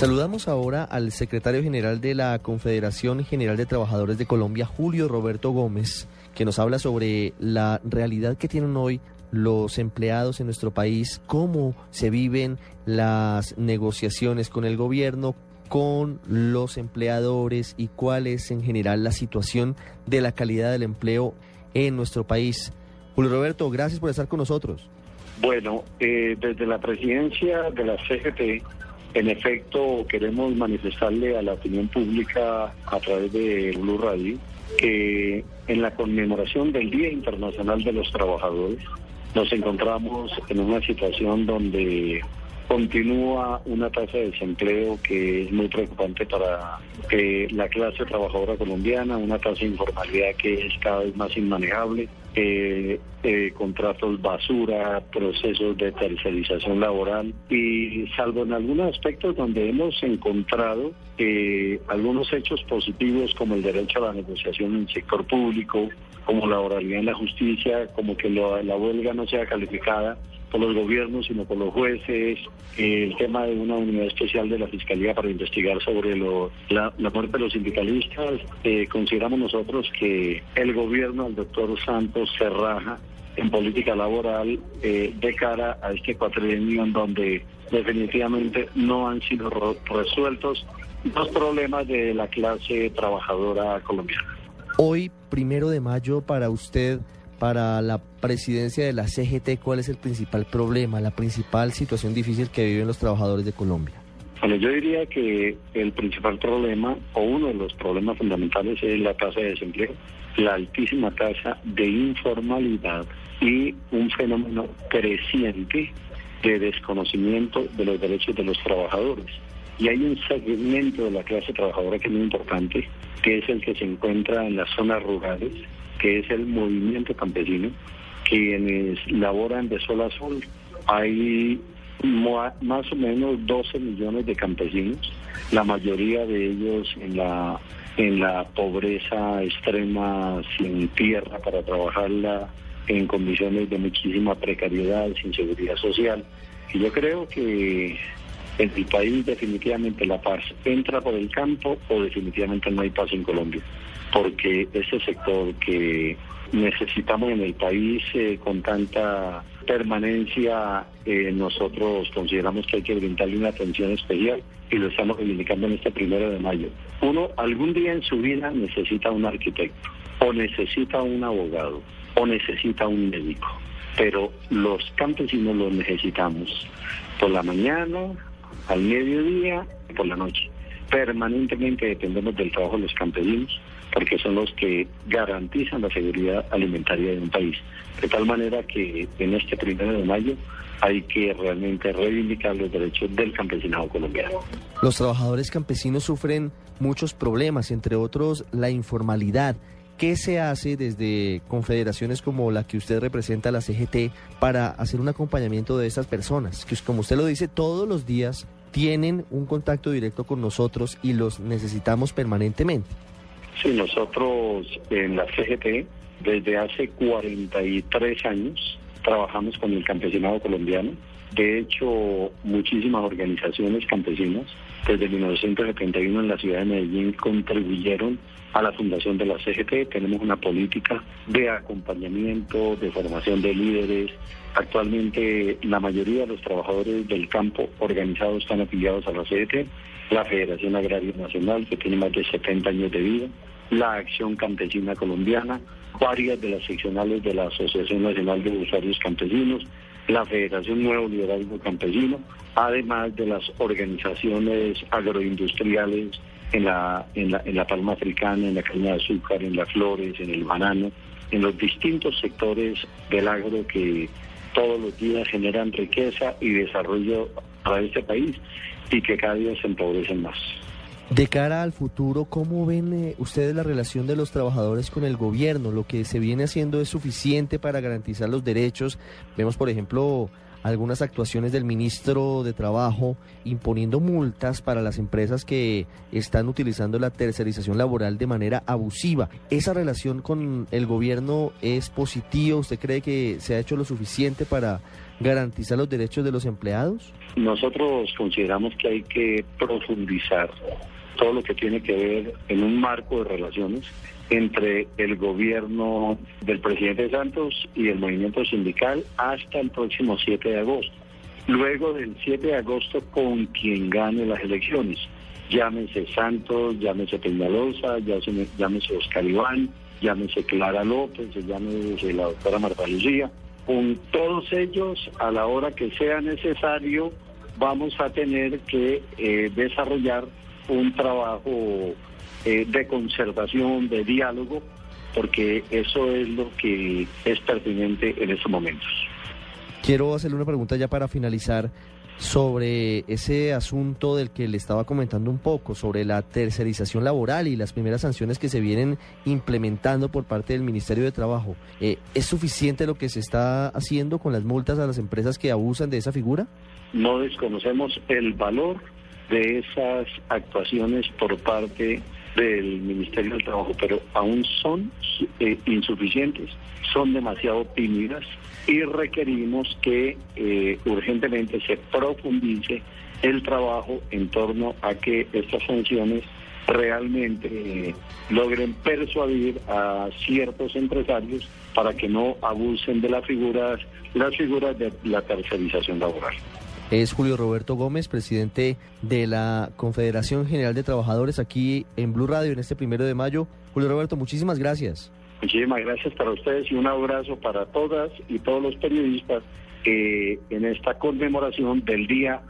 Saludamos ahora al secretario general de la Confederación General de Trabajadores de Colombia, Julio Roberto Gómez, que nos habla sobre la realidad que tienen hoy los empleados en nuestro país, cómo se viven las negociaciones con el gobierno, con los empleadores y cuál es en general la situación de la calidad del empleo en nuestro país. Julio Roberto, gracias por estar con nosotros. Bueno, eh, desde la presidencia de la CGT, en efecto, queremos manifestarle a la opinión pública a través de Blue Radio que en la conmemoración del Día Internacional de los Trabajadores nos encontramos en una situación donde continúa una tasa de desempleo que es muy preocupante para eh, la clase trabajadora colombiana, una tasa de informalidad que es cada vez más inmanejable, eh, eh, contratos basura, procesos de tercerización laboral y salvo en algunos aspectos donde hemos encontrado algunos hechos positivos como el derecho a la negociación en el sector público, como la oralidad en la justicia, como que la huelga no sea calificada por los gobiernos, sino por los jueces, el tema de una unidad especial de la Fiscalía para investigar sobre la, muerte de los sindicalistas. Eh, consideramos nosotros que el gobierno del doctor Santos se raja en política laboral eh, de cara a este cuatrienio en donde definitivamente no han sido resueltos los problemas de la clase trabajadora colombiana. Hoy, primero de mayo, para usted para la presidencia de la CGT, ¿cuál es el principal problema, la principal situación difícil que viven los trabajadores de Colombia? Bueno, yo diría que el principal problema o uno de los problemas fundamentales es la tasa de desempleo, la altísima tasa de informalidad y un fenómeno creciente de desconocimiento de los derechos de los trabajadores. Y hay un segmento de la clase trabajadora que es muy importante, que es el que se encuentra en las zonas rurales, que es el movimiento campesino, quienes laboran de sol a sol. Hay más o menos 12 millones de campesinos, la mayoría de ellos en la en la pobreza extrema, sin tierra para trabajarla, en condiciones de muchísima precariedad, sin seguridad social. Y yo creo que en el país definitivamente la paz entra por el campo o definitivamente no hay paz en Colombia porque ese sector que necesitamos en el país eh, con tanta permanencia, eh, nosotros consideramos que hay que brindarle una atención especial y lo estamos reivindicando en este primero de mayo. Uno algún día en su vida necesita un arquitecto, o necesita un abogado, o necesita un médico, pero los campesinos los necesitamos por la mañana, al mediodía y por la noche. Permanentemente dependemos del trabajo de los campesinos porque son los que garantizan la seguridad alimentaria de un país. De tal manera que en este primero de mayo hay que realmente reivindicar los derechos del campesinado colombiano. Los trabajadores campesinos sufren muchos problemas, entre otros la informalidad. ¿Qué se hace desde confederaciones como la que usted representa, la CGT, para hacer un acompañamiento de estas personas? Que como usted lo dice, todos los días tienen un contacto directo con nosotros y los necesitamos permanentemente. Sí, nosotros en la CGT desde hace 43 años trabajamos con el campesinado colombiano. De hecho, muchísimas organizaciones campesinas desde 1971 en la ciudad de Medellín contribuyeron a la fundación de la CGT. Tenemos una política de acompañamiento, de formación de líderes. Actualmente la mayoría de los trabajadores del campo organizados están afiliados a la CGT, la Federación Agraria Nacional, que tiene más de 70 años de vida, la Acción Campesina Colombiana, varias de las seccionales de la Asociación Nacional de Usuarios Campesinos, la Federación Nuevo Liderazgo Campesino, además de las organizaciones agroindustriales en la, en la, en la palma africana, en la caña de azúcar, en las flores, en el banano, en los distintos sectores del agro que todos los días generan riqueza y desarrollo para este país y que cada día se empobrecen más. De cara al futuro, ¿cómo ven eh, ustedes la relación de los trabajadores con el gobierno? ¿Lo que se viene haciendo es suficiente para garantizar los derechos? Vemos, por ejemplo, algunas actuaciones del ministro de Trabajo imponiendo multas para las empresas que están utilizando la tercerización laboral de manera abusiva. ¿Esa relación con el gobierno es positiva? ¿Usted cree que se ha hecho lo suficiente para garantizar los derechos de los empleados? Nosotros consideramos que hay que profundizar todo lo que tiene que ver en un marco de relaciones entre el gobierno del presidente Santos y el movimiento sindical hasta el próximo 7 de agosto. Luego del 7 de agosto con quien gane las elecciones. Llámese Santos, llámese Peñalosa, llámese Oscar Iván, llámese Clara López, llámese la doctora Marta Lucía. Con todos ellos, a la hora que sea necesario, vamos a tener que eh, desarrollar un trabajo eh, de conservación, de diálogo, porque eso es lo que es pertinente en estos momentos. Quiero hacerle una pregunta ya para finalizar sobre ese asunto del que le estaba comentando un poco, sobre la tercerización laboral y las primeras sanciones que se vienen implementando por parte del Ministerio de Trabajo. Eh, ¿Es suficiente lo que se está haciendo con las multas a las empresas que abusan de esa figura? No desconocemos el valor de esas actuaciones por parte del Ministerio del Trabajo, pero aún son eh, insuficientes, son demasiado tímidas y requerimos que eh, urgentemente se profundice el trabajo en torno a que estas sanciones realmente eh, logren persuadir a ciertos empresarios para que no abusen de las figuras, las figuras de la tercerización laboral es Julio Roberto Gómez, presidente de la Confederación General de Trabajadores aquí en Blue Radio en este primero de mayo. Julio Roberto, muchísimas gracias. Muchísimas gracias para ustedes y un abrazo para todas y todos los periodistas en esta conmemoración del Día